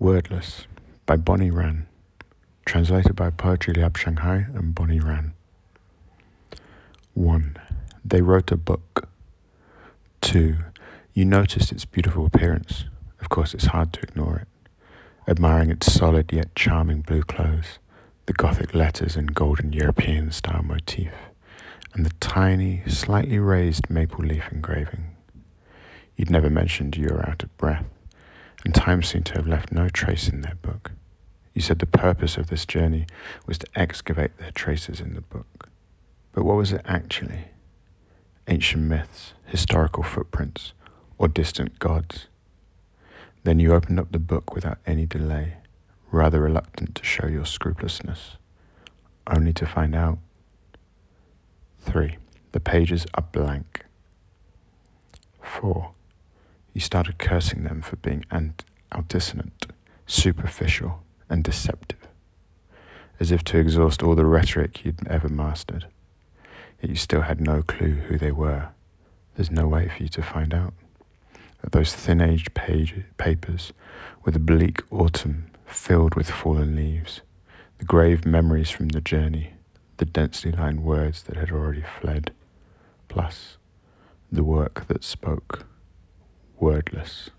Wordless by Bonnie Ran. Translated by Poetry Lab Shanghai and Bonnie Ran. 1. They wrote a book. 2. You noticed its beautiful appearance. Of course, it's hard to ignore it. Admiring its solid yet charming blue clothes, the Gothic letters and golden European style motif, and the tiny, slightly raised maple leaf engraving. You'd never mentioned you were out of breath and time seemed to have left no trace in their book. You said the purpose of this journey was to excavate their traces in the book. But what was it actually? Ancient myths, historical footprints, or distant gods? Then you opened up the book without any delay, rather reluctant to show your scrupulousness, only to find out. 3. The pages are blank. 4. You started cursing them for being ant- altisonant, superficial, and deceptive, as if to exhaust all the rhetoric you'd ever mastered. Yet you still had no clue who they were. There's no way for you to find out. Those thin aged page- papers were the bleak autumn filled with fallen leaves, the grave memories from the journey, the densely lined words that had already fled, plus the work that spoke wordless.